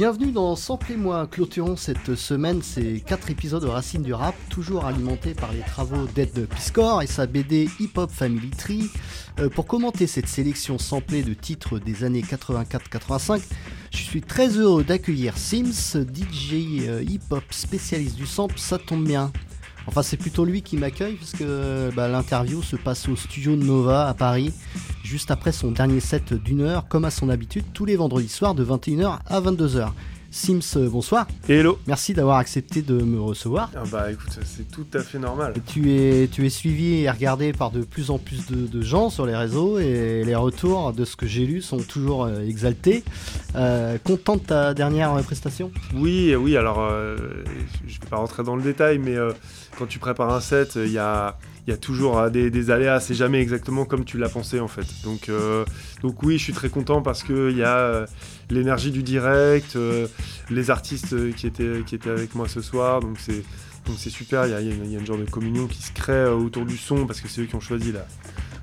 Bienvenue dans Samplez-moi. Clôturons cette semaine ces 4 épisodes de Racine du Rap, toujours alimentés par les travaux d'Ed Piscor et sa BD Hip Hop Family Tree. Euh, pour commenter cette sélection samplée de titres des années 84-85, je suis très heureux d'accueillir Sims, DJ euh, hip-hop spécialiste du sample, ça tombe bien. Enfin, c'est plutôt lui qui m'accueille puisque bah, l'interview se passe au studio de Nova à Paris, juste après son dernier set d'une heure, comme à son habitude, tous les vendredis soirs de 21h à 22h. Sims, euh, bonsoir. Hello. Merci d'avoir accepté de me recevoir. Ah bah écoute, c'est tout à fait normal. Tu es, tu es suivi et regardé par de plus en plus de, gens sur les réseaux et les retours de ce que j'ai lu sont toujours euh, exaltés. Euh, content de ta dernière prestation? Oui, oui, alors je vais pas rentrer dans le détail, mais quand tu prépares un set, il y a il y a toujours des, aléas, c'est jamais exactement comme tu l'as pensé en fait. Donc, euh, donc oui, je suis très content parce qu'il y a euh, l'énergie du direct, euh, les artistes qui étaient, qui étaient avec moi ce soir, donc c'est donc c'est super, il y, a, une genre de communion qui se crée autour du son parce que c'est eux qui ont choisi la,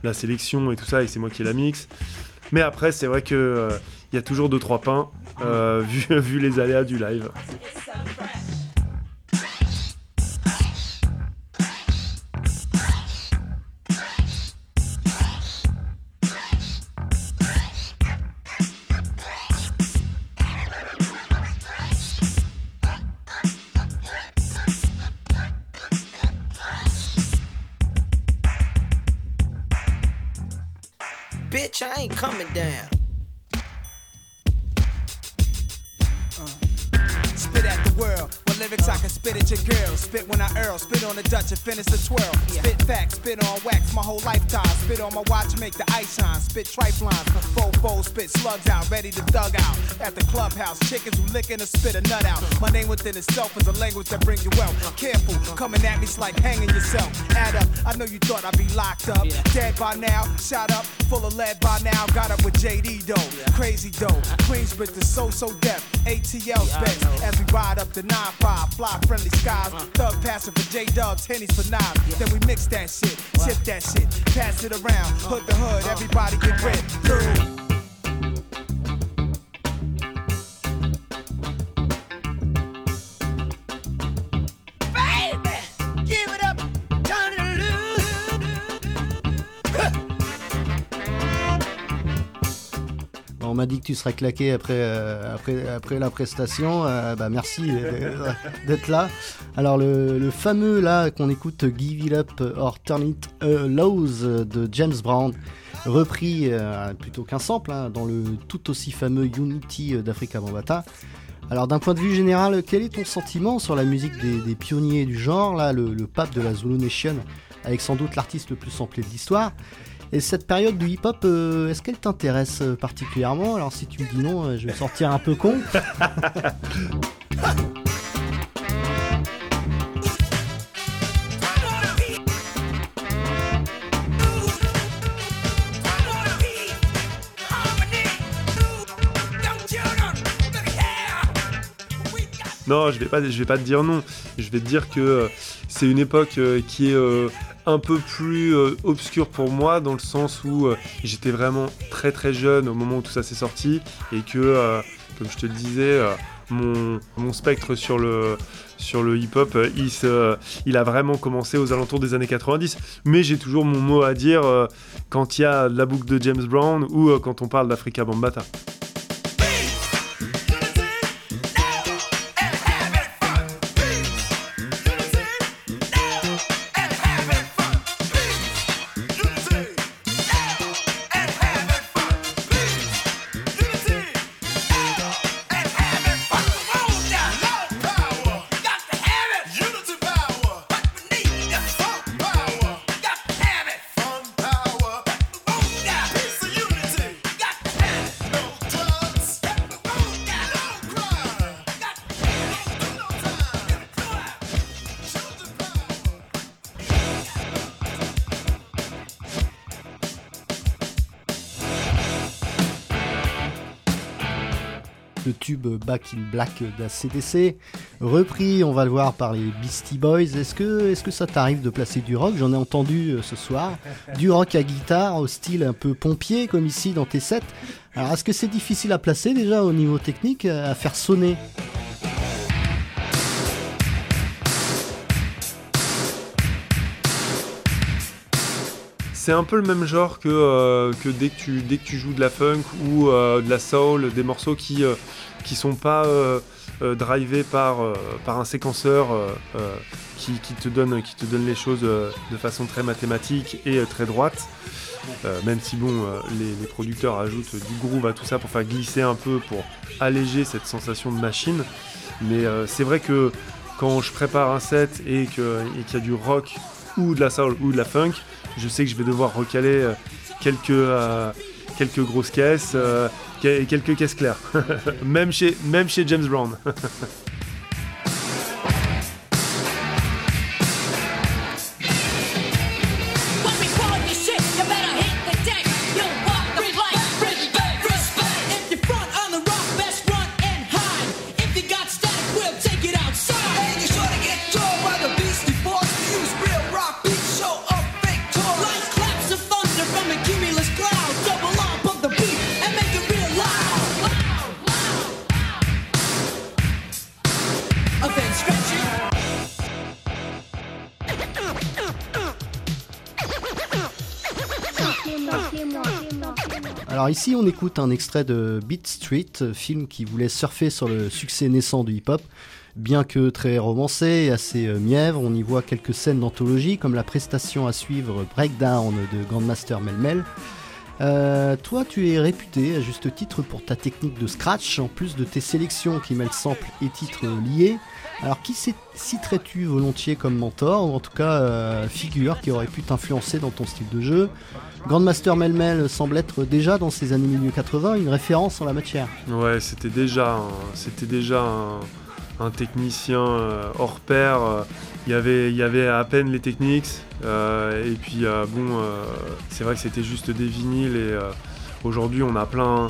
la sélection et tout ça et c'est moi qui la mix. Mais après c'est vrai que il y a toujours deux trois pains vu, vu les aléas du live. Coming down. Uh. lyrics, I can spit at your girl. Spit when I earl, spit on the Dutch and finish the twirl. Spit facts, spit on wax my whole lifetime. Spit on my watch, make the ice shine. Spit tripe lines, fofo, spit slugs out, ready to thug out. At the clubhouse, chickens who licking a spit a nut out. My name within itself is a language that brings you wealth. Careful, coming at me's like hanging yourself. Add up, I know you thought I'd be locked up. Dead by now, shot up, full of lead by now. Got up with JD though, crazy though. Queensbridge the so so deaf. ATL specs as we ride up the 9-5 fly friendly skies. Thug passing for J Dubs, Henny's for knives. Then we mix that shit, tip that shit, pass it around, hood the hood, everybody get ripped through. M'a dit que tu serais claqué après, euh, après, après la prestation. Euh, bah, merci d'être là. Alors le, fameux là qu'on écoute Give It Up or Turn It Lows de James Brown, repris euh, plutôt qu'un sample hein, dans le tout aussi fameux Unity d'Africa Bambata. Alors d'un point de vue général, quel est ton sentiment sur la musique des, pionniers du genre, là, le, le, pape de la Zulu Nation, avec sans doute l'artiste le plus samplé de l'histoire? Et cette période du hip-hop, euh, est-ce qu'elle t'intéresse euh, particulièrement? Alors si tu me dis non, euh, je vais sortir un peu con. Non, je vais pas, je vais pas te dire non. Je vais te dire que c'est une époque qui est un peu plus euh, obscur pour moi dans le sens où euh, j'étais vraiment très très jeune au moment où tout ça s'est sorti et que, euh, comme je te le disais, mon, spectre sur le, sur le hip-hop, il, il, a vraiment commencé aux alentours des années 90. Mais j'ai toujours mon mot à dire quand il y a la boucle de James Brown ou quand on parle d'Africa Bambata. Back in Black d'ACDC, repris, on va le voir, par les Beastie Boys. Est-ce que, est que ça t'arrive de placer du rock? J'en ai entendu euh, ce soir. Du rock à guitare, au style un peu pompier, comme ici dans tes sets. Alors, est-ce que c'est difficile à placer déjà au niveau technique, à faire sonner? C'est un peu le même genre que, euh, que, dès, que tu, dès que tu joues de la funk ou euh, de la soul, des morceaux qui euh, qui sont pas drivés par, par un séquenceur qui, qui, te donne, qui te donne les choses de façon très mathématique et très droite. même si bon, les, producteurs ajoutent du groove à tout ça pour faire glisser un peu, pour alléger cette sensation de machine. Mais c'est vrai que quand je prépare un set et qu'il y a du rock ou de la soul ou de la funk, je sais que je vais devoir recaler euh, quelques, euh, quelques grosses caisses euh, et quelques caisses claires. même chez James Brown. Alors ici, on écoute un extrait de Beat Street, film qui voulait surfer sur le succès naissant du hip-hop. Bien que très romancé et assez euh, mièvre, on y voit quelques scènes d'anthologie, comme la prestation à suivre Breakdown de Grandmaster Melmel. Euh, toi, tu es réputé à juste titre pour ta technique de scratch, en plus de tes sélections qui mêlent samples et titres liés. Alors, qui citerais-tu volontiers comme mentor, ou en tout cas euh, figure qui aurait pu t'influencer dans ton style de jeu? Grandmaster Melmel semble être déjà dans ces années milieu 80 une référence en la matière. Ouais, c'était déjà, c'était déjà un, technicien euh, hors pair. Il y, avait, à peine les techniques. Euh, et puis, bon, c'est vrai que c'était juste des vinyles. Et aujourd'hui, on a plein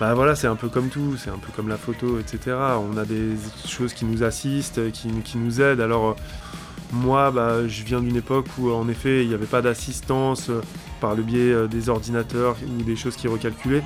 bah voilà, c'est un peu comme tout, c'est un peu comme la photo, etc. On a des choses qui nous assistent, qui, qui nous aident. Alors moi, bah, je viens d'une époque où en effet il n'y avait pas d'assistance euh, par le biais euh, des ordinateurs ou des choses qui recalculaient.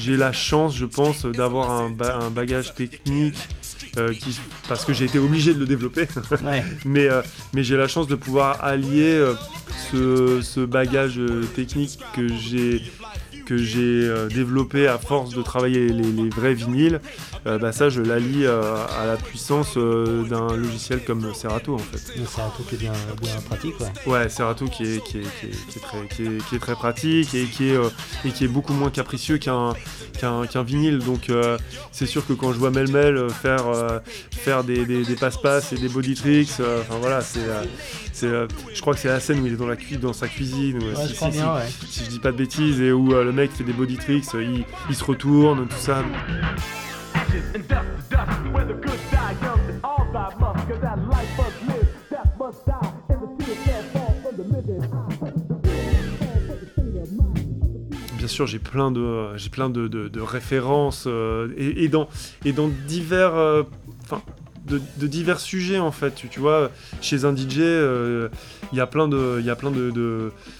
J'ai la chance, je pense, d'avoir un, bagage technique euh, qui, parce que j'ai été obligé de le développer. mais euh, mais j'ai la chance de pouvoir allier euh, ce, ce, bagage technique que j'ai que j'ai euh, développé à force de travailler les, vrais vinyles, euh, bah ça je l'allie euh, à la puissance d'un logiciel comme Serato en fait. Serato qui est bien, pratique ouais. Ouais, Serato qui est, qui est, très, qui est, très pratique et qui est, et qui est beaucoup moins capricieux qu'un qu'un vinyle. Donc c'est sûr que quand je vois Melmel faire, faire des, des, passe-passe et des body tricks, enfin voilà, c'est je crois que c'est la scène où il est dans, la dans sa cuisine, si, si, je dis pas de bêtises, et où le mec fait des body tricks, il, il se retourne, tout ça. Bien sûr, j'ai plein de, j'ai plein de, références euh, et, et, dans, et dans divers, euh, de, divers sujets en fait. Tu, vois, chez un DJ, euh, il y a plein de,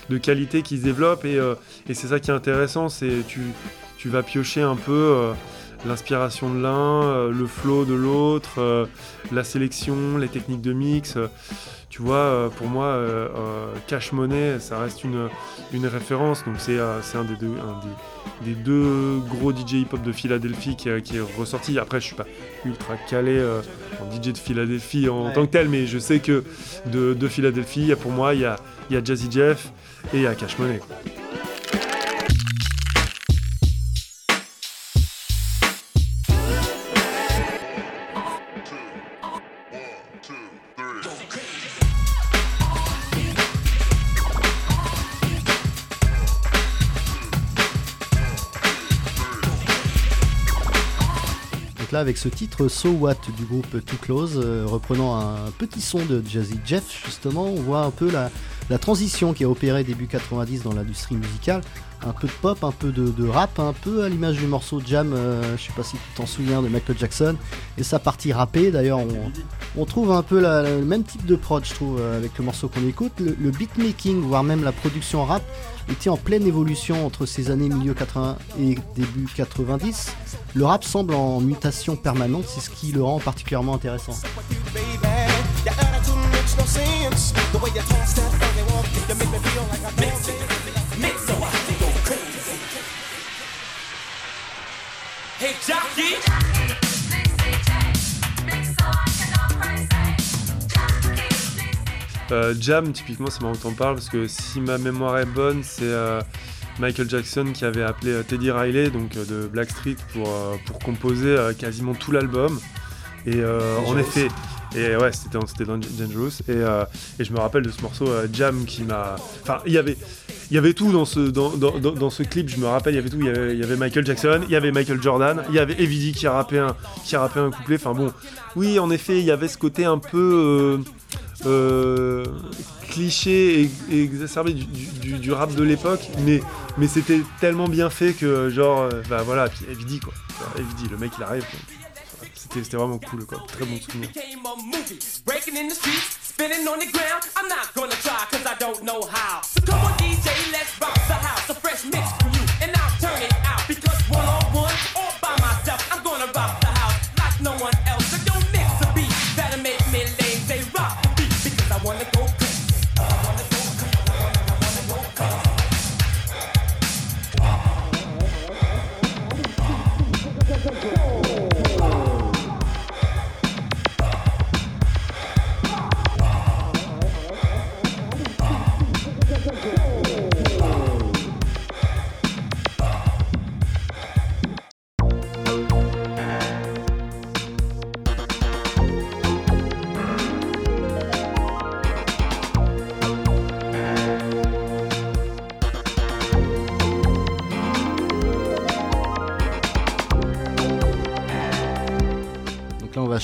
y qualités qui se développent euh, et, c'est ça qui est intéressant, c'est tu, tu vas piocher un peu euh, l'inspiration de l'un, le flow de l'autre, la sélection, les techniques de mix. tu vois, pour moi, Cash Money, ça reste une, une référence. Donc c'est un des deux, un des, des deux gros DJ hip-hop de Philadelphie qui, est ressorti. Après, je suis pas ultra calé euh, en DJ de Philadelphie en, tant que tel, mais je sais que de, de Philadelphie, pour moi, il y a, y a Jazzy Jeff et il y a Cash Money. Avec ce titre So What du groupe Too Close, euh, reprenant un petit son de Jazzy Jeff, justement, on voit un peu la, la transition qui a opéré début 90 dans l'industrie musicale. Un peu de pop, un peu de, rap, un peu à l'image du morceau Jam, euh, je sais pas si tu t'en souviens, de Michael Jackson, et sa partie rappée. D'ailleurs, on, trouve un peu le même type de prod, je trouve, euh, avec le morceau qu'on écoute. Le, le beatmaking, voire même la production rap, était en pleine évolution entre ces années milieu 80 et début 90. Le rap semble en mutation permanente, c'est ce qui le rend particulièrement intéressant. Baby. Your attitude makes no sense. The way you talk, step, and walk, you make me feel like I mix Mix so I can go crazy. Hey, jockey. Euh, Jam, typiquement, c'est marrant que t'en parles parce que si ma mémoire est bonne, c'est euh, Michael Jackson qui avait appelé euh, Teddy Riley, donc euh, de Blackstreet, pour, euh, pour composer euh, quasiment tout l'album. Et euh, en effet, et ouais, c'était Dangerous. Et, euh, et je me rappelle de ce morceau euh, Jam qui m'a. Enfin, il y avait. Il y avait tout dans ce, dans, dans, dans- ce clip, je me rappelle, il y avait tout. Il y avait, Michael Jackson, il y avait Michael Jordan, il y avait Evidy qui a rappé un, qui un couplet. Enfin bon, oui, en effet, il y avait ce côté un peu euh, cliché et, exacerbé du, rap de l'époque, mais, mais c'était tellement bien fait que, genre, bah voilà, puis Evidy quoi. Genre, Evidy, le mec il arrive. quoi. C'était vraiment cool quoi, très bon souvenir. I'm not gonna try cause I don't know how. Come on, DJ,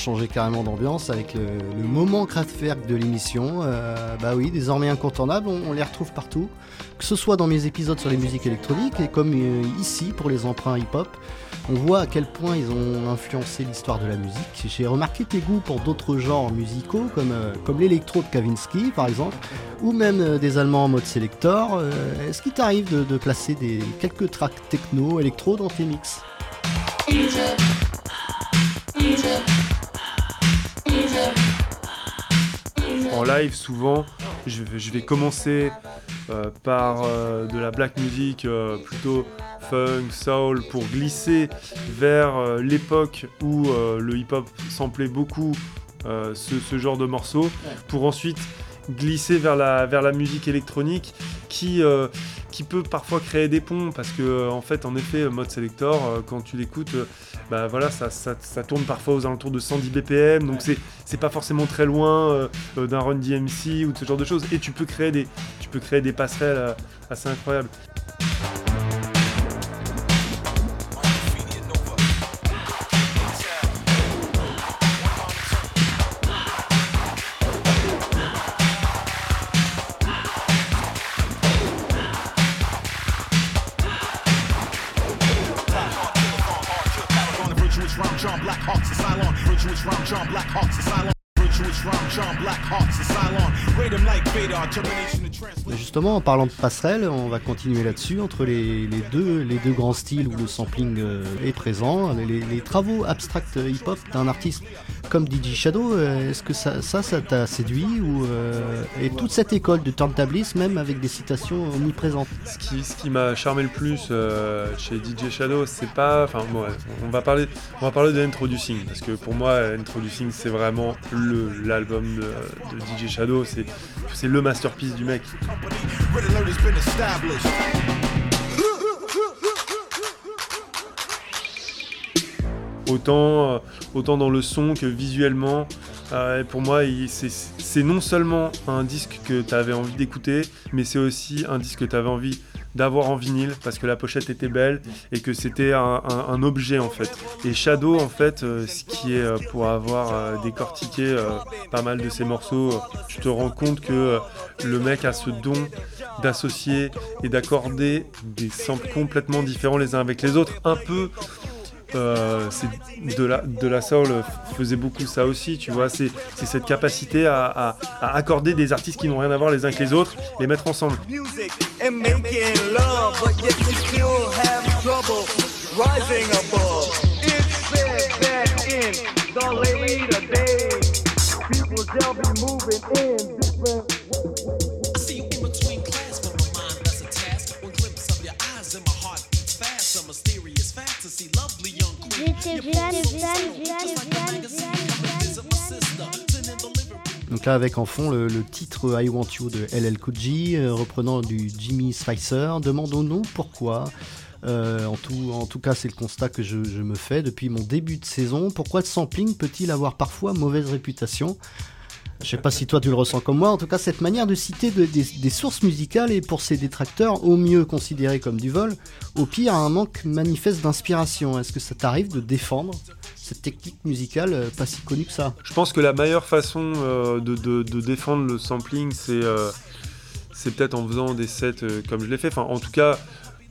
changer carrément d'ambiance avec le, moment Kraftwerk de l'émission. Euh, bah oui, désormais incontournable, on, les retrouve partout, que ce soit dans mes épisodes sur les musiques électroniques et comme euh, ici pour les emprunts hip-hop. On voit à quel point ils ont influencé l'histoire de la musique. J'ai remarqué tes goûts pour d'autres genres musicaux, comme, euh, comme l'électro de Kavinsky par exemple, ou même des Allemands en mode Selector. Euh, Est-ce qu'il t'arrive de, de placer des, quelques tracks techno, électro dans tes mix? En live, souvent, je vais, je vais commencer euh, par euh, de la black music euh, plutôt funk, soul, pour glisser vers l'époque où le hip-hop samplait beaucoup ce, ce genre de morceaux, pour ensuite glisser vers la, vers la musique électronique qui, qui peut parfois créer des ponts parce que euh, en fait en effet mode selector euh, quand tu l'écoutes euh, bah voilà ça, ça, ça tourne parfois aux alentours de 110 BPM donc c'est c'est pas forcément très loin euh, euh, d'un run DMC ou de ce genre de choses et tu peux créer des tu peux créer des passerelles euh, assez incroyables en parlant de passerelle, on va continuer là-dessus entre les, deux, les deux grands styles où le sampling euh, est présent. Les, travaux abstracts hip-hop d'un artiste comme DJ Shadow, euh, est-ce que ça, ça, t'a séduit ou euh, et toute cette école de turntablisme, même avec des citations omniprésentes ce qui, ce qui m'a charmé le plus euh, chez DJ Shadow, c'est pas. Enfin, bon, ouais, on va parler, on va parler de Introducing parce que pour moi, Introducing, c'est vraiment le l'album de, de DJ Shadow. C'est, c'est le masterpiece du mec. Autant, euh, autant dans le son que visuellement. Euh, pour moi, c'est- non seulement un disque que tu avais envie d'écouter, mais c'est aussi un disque que tu avais envie d'avoir en vinyle parce que la pochette était belle et que c'était un, objet en fait. Et Shadow en fait, euh, ce qui est pour avoir décortiqué pas mal de ces morceaux, tu te rends compte que le mec a ce don d'associer et d'accorder des samples complètement différents les uns avec les autres. Un peu euh, de la, de la soul faisait beaucoup ça aussi, tu vois. C'est cette capacité à, à- à accorder des artistes qui n'ont rien à voir les uns que les autres, les mettre ensemble. Donc là, avec en fond le, le titre I Want You de LL Cool J, euh, reprenant du Jimmy Spicer. Demandons-nous pourquoi. Euh, en, tout, en tout cas, c'est le constat que je, je me fais depuis mon début de saison. Pourquoi le sampling peut-il avoir parfois mauvaise réputation Je sais pas si toi tu le ressens comme moi. En tout cas, cette manière de citer de- des, sources musicales est pour ses détracteurs au mieux considérée comme du vol, au pire un manque manifeste d'inspiration. Est-ce que ça t'arrive de défendre cette technique musicale euh, pas si connue que ça? Je pense que la meilleure façon euh, de, défendre le sampling, c'est euh, c'est peut-être en faisant des sets comme je l'ai fait. Enfin, en tout cas,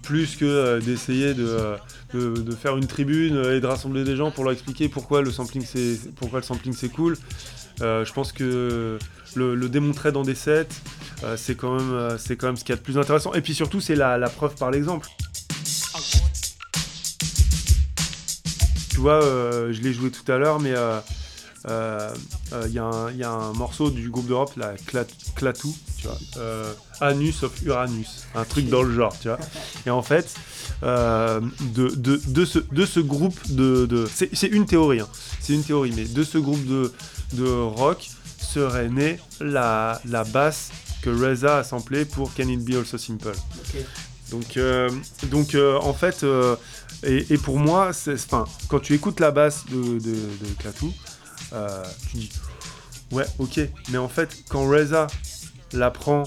plus que d'essayer de, faire une tribune et de rassembler des gens pour leur expliquer pourquoi le sampling pourquoi le sampling c'est cool. Euh, je pense que le, démontrer dans des sets, euh, c'est quand même euh, quand même ce qu'il y a de plus intéressant. Et puis surtout, c'est la, preuve par l'exemple. Tu vois, je l'ai joué tout à l'heure, mais il y, a un- morceau du groupe d'Europe, la Cla- Clatou, tu vois, Anus of Uranus, un truc dans le genre, tu vois. Et en fait, de, ce, de ce groupe de... c'est une théorie, hein, c'est une théorie, mais de ce groupe de, de rock serait née la, la basse que Reza a samplée pour Can It Be Also Simple. Donc, euh, donc euh, en fait, euh, et, et pour moi, c'est- enfin, quand tu écoutes la basse de, de, de Klaatu, tu dis ouais, ok, mais en fait, quand Reza la prend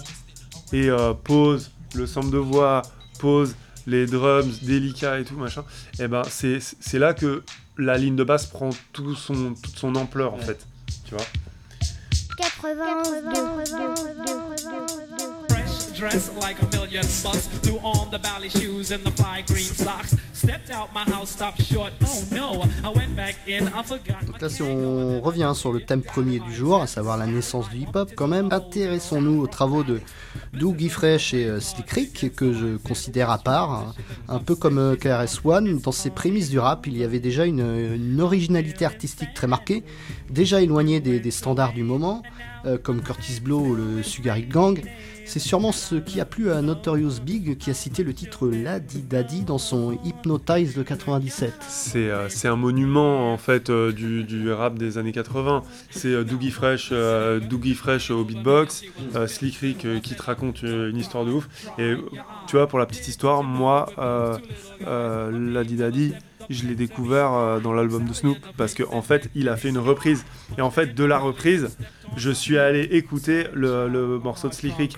et pose le sample de voix, pose les drums délicats et tout machin, et ben c'est c'est là que la ligne de basse prend tout son, toute son ampleur en fait, tu vois. 91, Fresh dressed like a million bucks. Threw on the ballet shoes and the fly green socks. Stepped out my house, stopped short. Oh no, I went back in, I forgot. Donc là, si on revient sur le thème premier du jour, à savoir la naissance du hip-hop, quand même, intéressons-nous aux travaux de Dougie Fresh et euh, Slick Rick, que je considère à part, hein. un peu comme euh, KRS-One. Dans ses prémices du rap, il y avait déjà une, une originalité artistique très marquée, déjà éloignée des, des standards du moment, euh, comme Curtis Blow ou le Sugar Hill Gang. C'est sûrement ce qui a plu à Notorious Big, qui a cité le titre La Di Daddy dans son Hypnotize de 97. C'est euh, c'est un monument en fait euh, du, rap des années 80. C'est euh, Doogie Fresh, Fresh au beatbox, Slick Rick qui te raconte une histoire de ouf. Et tu vois, pour la petite histoire, moi, euh, euh, la Daddy, je l'ai découvert euh, dans l'album de Snoop parce qu'en en fait, il a fait une reprise. Et en fait, de la reprise, je suis allé écouter le, le morceau de Slick Rick.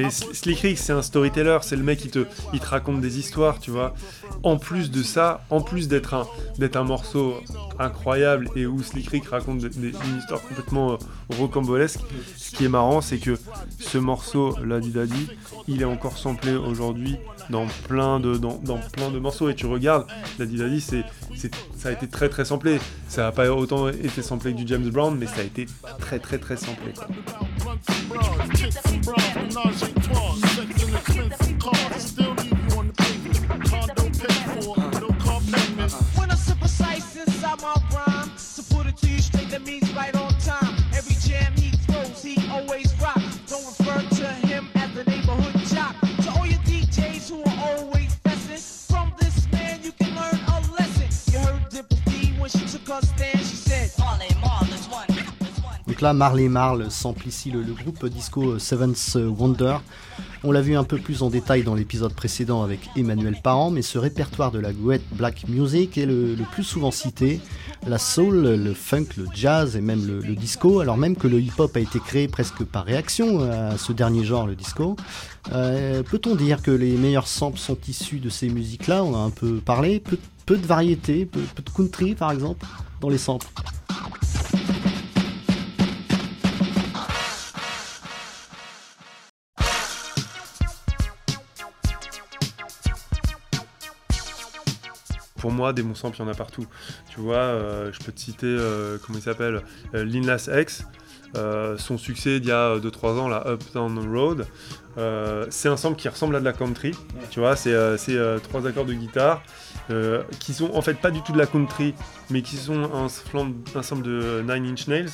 Mais S- Slick Rick, c'est un storyteller, c'est le mec qui te, raconte des histoires, tu vois. En plus de ça, en plus d'être un, morceau incroyable et où Slick Rick raconte une histoire complètement euh, rocambolesque, ce qui est marrant, c'est que ce morceau, La Di Daddy, il est encore samplé aujourd'hui dans plein de, dans, plein de morceaux. Et tu regardes, Di Daddy, c'est, ça a été très très samplé. Ça n'a pas autant été samplé que du James Brown, mais ça a été très très très samplé. Là, Marley Marl sample ici le, groupe disco Seventh Wonder. On l'a vu un peu plus en détail dans l'épisode précédent avec Emmanuel Parent, mais ce répertoire de la Wet Black Music est le, plus souvent cité. La soul, le funk, le jazz et même le, disco, alors même que le hip-hop a été créé presque par réaction à ce dernier genre, le disco. Euh, Peut-on dire que les meilleurs samples sont issus de ces musiques-là? On a un peu parlé. Peu, de variété, peu, peu de country par exemple, dans les samples. Pour moi, des bons samples, il y en a partout. Tu vois, euh, je peux te citer, euh, comment il s'appelle euh, Lil Nas X. Euh, son succès d'il y a 2-3 ans, la Uptown Road, c'est un sample qui ressemble à de la country. Tu vois, c'est trois accords de guitare qui sont en fait pas du tout de la country, mais qui sont un, un sample de Nine Inch Nails.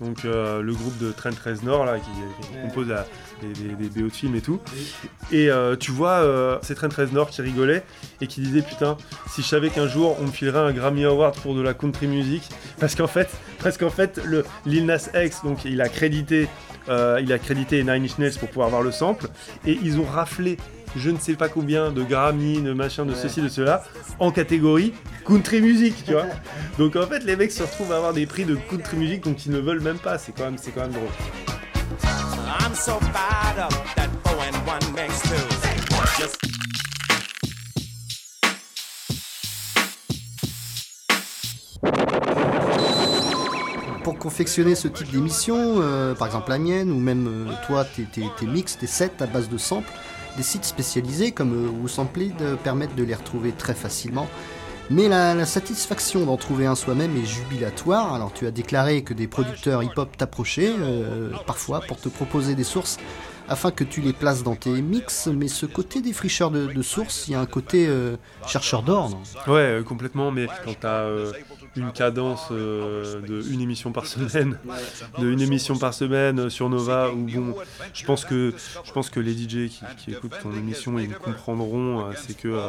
Donc euh, le groupe de Trent Reznor là, qui, qui Ouais. compose la- des, des- des BO de films et tout. Et euh, tu vois, euh, c'est Trent Reznor qui rigolait et qui disait putain, si je savais qu'un jour on me filerait un Grammy Award pour de la country music, parce qu'en fait, presque en fait, le Lil Nas X, donc il a crédité, euh, il a crédité Nine Inch Nails pour pouvoir avoir le sample, et ils ont raflé je ne sais pas combien de Grammy, de machin, de ceci, de cela, en catégorie country music, tu vois. Donc en fait, les mecs se retrouvent à avoir des prix de country music dont ils ne veulent même pas. C'est quand même, c'est quand même drôle. I'm so fired up that four and one makes two. Just Pour confectionner ce type d'émission, euh, par exemple la mienne, ou même euh, toi, tes mix, tes sets à base de samples, des sites spécialisés comme euh, WooSampled euh, permettent de les retrouver très facilement. Mais la, satisfaction d'en trouver un soi-même est jubilatoire. Alors tu as déclaré que des producteurs hip-hop t'approchaient euh, parfois pour te proposer des sources afin que tu les places dans tes mix, mais ce côté défricheur de, de sources, il y a un côté chercheur d'or, Ouais, complètement. Mais quand une cadence euh, de une émission par semaine, de une émission par semaine euh, sur Nova, ou bon, je pense que je pense que les DJ qui, qui écoutent ton émission, ils comprendront. euh, c'est que euh,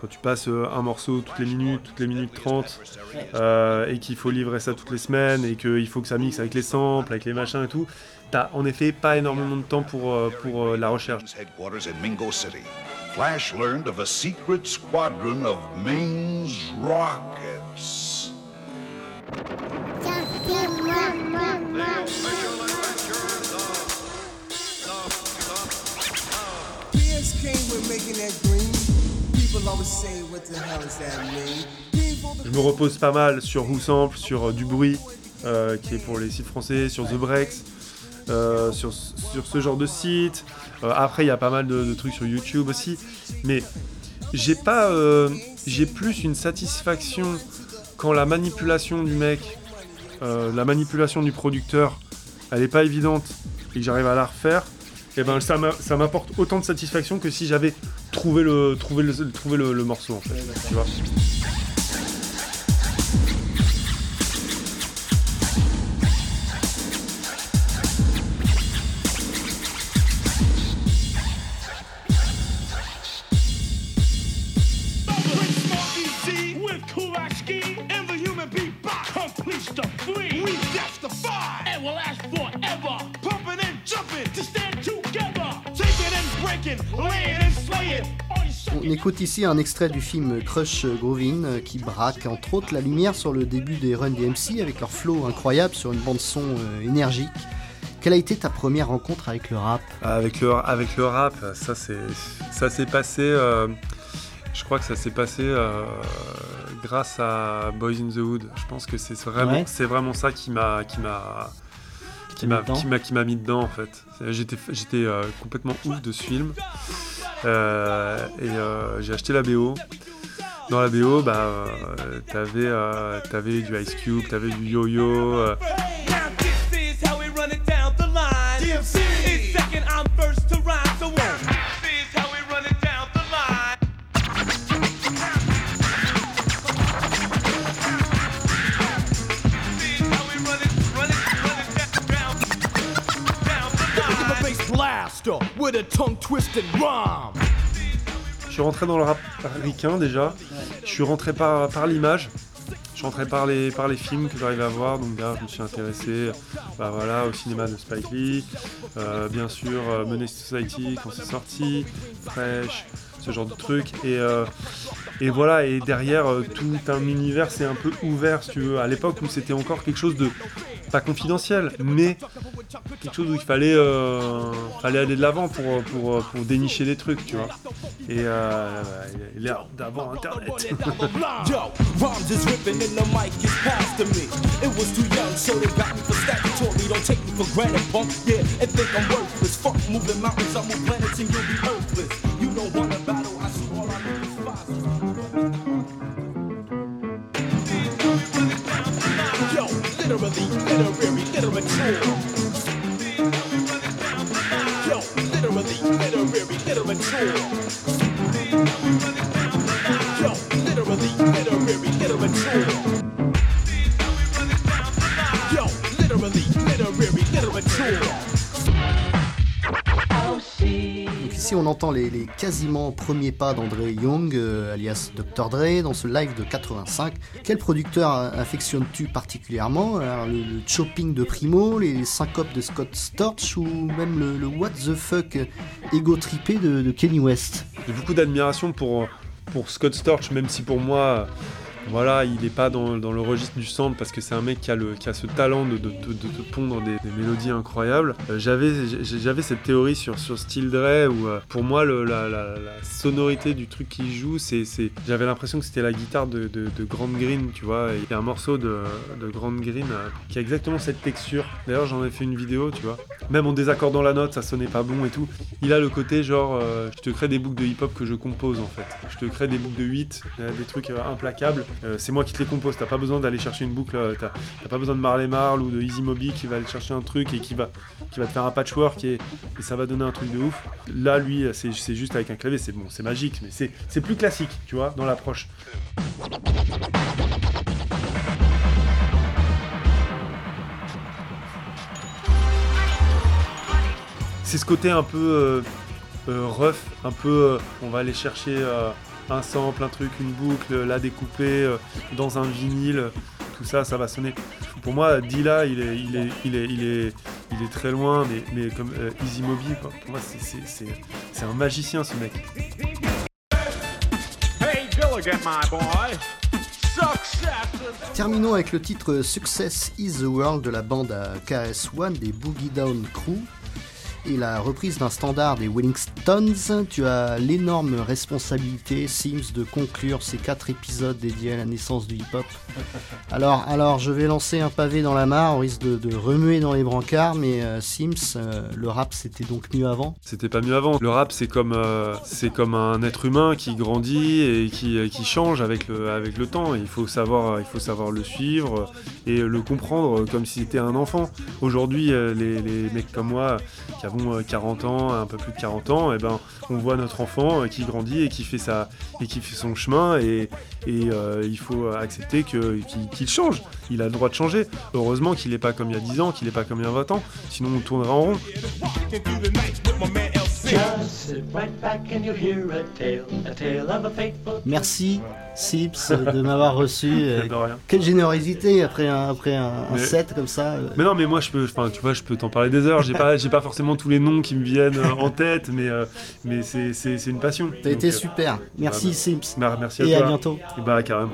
quand tu passes euh, un morceau toutes les minutes, toutes les minutes 30, euh, et qu'il faut livrer ça toutes les semaines, et qu'il faut que ça mixe avec les samples, avec les machins et tout, t'as en effet pas énormément de temps pour, euh, pour euh, la recherche. headquarters in Mingo City. Flash learned of a secret squadron of Ming's rockets. Je me repose pas mal sur WhoSample, sur euh, du bruit, euh, qui est pour les sites français, sur The Breaks, euh, sur, sur ce genre de site. Après, il y a pas mal de, trucs sur YouTube aussi. Mais j'ai pas. j'ai plus une satisfaction quand la manipulation du mec, la manipulation du producteur, elle est pas évidente et que j'arrive à la refaire. Et ben ça m'a- ça m'apporte autant de satisfaction que si j'avais trouvé le, trouvé le, trouvé le, le morceau en fait. Tu vois. Easy with Kulaski and the human beatbox. Complete the free. We death defy. And will last forever. Pumping and jumping to stand together. Taking and breaking, laying and slaying. On écoute ici un extrait du film Crush Grovin euh, qui braque entre autres la lumière sur le début des Run DMC avec leur flow incroyable sur une bande son euh, énergique. Quelle a été ta première rencontre avec le rap? Avec le, avec le rap, ça c'est ça s'est passé. euh, je crois que ça s'est passé euh, grâce à Boys in the Hood. Je pense que c'est vraiment, Ouais. c'est vraiment ça qui m'a, qui m'a, qui m'a, mis dedans qui m'a, qui m'a mis dedans en fait. J'étais, j'étais euh, complètement ouf de ce film et euh, j'ai acheté la BO. Dans la BO, bah, euh, t'avais, euh, du Ice Cube, t'avais du Yo-Yo. euh, Je suis rentré dans le rap ricain déjà. Je suis rentré par, par l'image. je rentrais par les, par les films que j'arrivais à voir, donc là je me suis intéressé bah, voilà, au cinéma de Spike Lee, euh, bien sûr euh, Menace Society quand c'est sorti, Fresh, ce genre de trucs. Et, euh, et voilà, et derrière euh, tout un univers s'est un peu ouvert, si tu veux, à l'époque où c'était encore quelque chose de pas confidentiel, mais quelque chose où il fallait, euh, fallait aller de l'avant pour, pour, pour dénicher des trucs, tu vois. Et euh, l'ère d'avant Internet. les, quasiment premiers pas d'André Young, euh, alias Dr. Dre, dans ce live de 85. Quel producteur affectionnes-tu particulièrement? Le, chopping de Primo, les syncopes de Scott Storch ou même le, what the fuck égo trippé de, Kenny West? J'ai beaucoup d'admiration pour Scott Storch, même si pour moi, voilà, il n'est pas dans, le registre du sample parce que c'est un mec qui a, ce talent de, de, de- pondre des, mélodies incroyables. Euh, J'avais cette théorie sur, sur Steel Dre où euh, pour moi la, sonorité du truc qu'il joue, c'est j'avais l'impression que c'était la guitare de, Grand Green, tu vois. Il y a un morceau de, Grand Green euh, qui a exactement cette texture. D'ailleurs, j'en ai fait une vidéo, tu vois. Même en désaccordant la note, ça sonnait pas bon et tout. Il a le côté genre, je te crée des boucles de hip-hop que je compose en fait. Je te crée des boucles de 8, euh, des trucs implacables. Euh, c'est moi qui te les compose. T'as pas besoin d'aller chercher une boucle. euh, T'as pas besoin de Marley Marl ou de Easy Moby qui va aller chercher un truc et qui va, te faire un patchwork et, ça va donner un truc de ouf. Là, lui, c'est juste avec un clavier. C'est bon, c'est magique, mais c'est plus classique, tu vois, dans l'approche. c'est ce côté un peu euh, rough, un peu on va aller chercher un sample, un truc, une boucle, la découper euh, dans un vinyle, tout ça, ça va sonner. Pour moi, Dilla, il est, il est, il est, il est, il est très loin, mais, mais comme euh, Easy Moby, quoi. Pour moi, c'est- c'est- c'est c'est un magicien, ce mec. Terminons avec le titre Success is the World de la bande à KS-One des Boogie Down Crew et la reprise d'un standard des Willingstons. Tu as l'énorme responsabilité, Sims, de conclure ces quatre épisodes dédiés à la naissance du hip-hop. Alors, alors, je vais lancer un pavé dans la mare, au risque de, remuer dans les brancards, mais euh, Sims, euh, le rap c'était donc mieux avant? C'était pas mieux avant. Le rap, c'est comme, euh, comme un être humain qui grandit et qui, qui change avec le, avec le temps. Il faut, savoir, il faut savoir le suivre et le comprendre comme si c'était un enfant. Aujourd'hui, les, les mecs comme moi qui avons euh, 40 ans, un peu plus de 40 ans, et ben, on voit notre enfant euh, qui grandit et qui fait, sa, et qui fait son chemin et, euh, il faut accepter qu'il change. Il a le droit de changer. Heureusement qu'il n'est pas comme il y a 10 ans, qu'il n'est pas comme il y a 20 ans. Sinon, on tournerait en rond. Just sit right back and you'll hear a tale, a tale of a fateful. Merci Sips de m'avoir reçu. euh, De rien. Quelle générosité après un, après un, un Mais- set comme ça. euh. Mais non, mais moi je peux, enfin tu vois, je peux t'en parler des heures. J'ai pas, j'ai pas forcément tous les noms qui me viennent euh, en tête, mais euh, mais c'est, c'est, c'est une passion. T'as été Donc, super. Merci bah, Sims. bah, merci à Et à bientôt. Et bah carrément.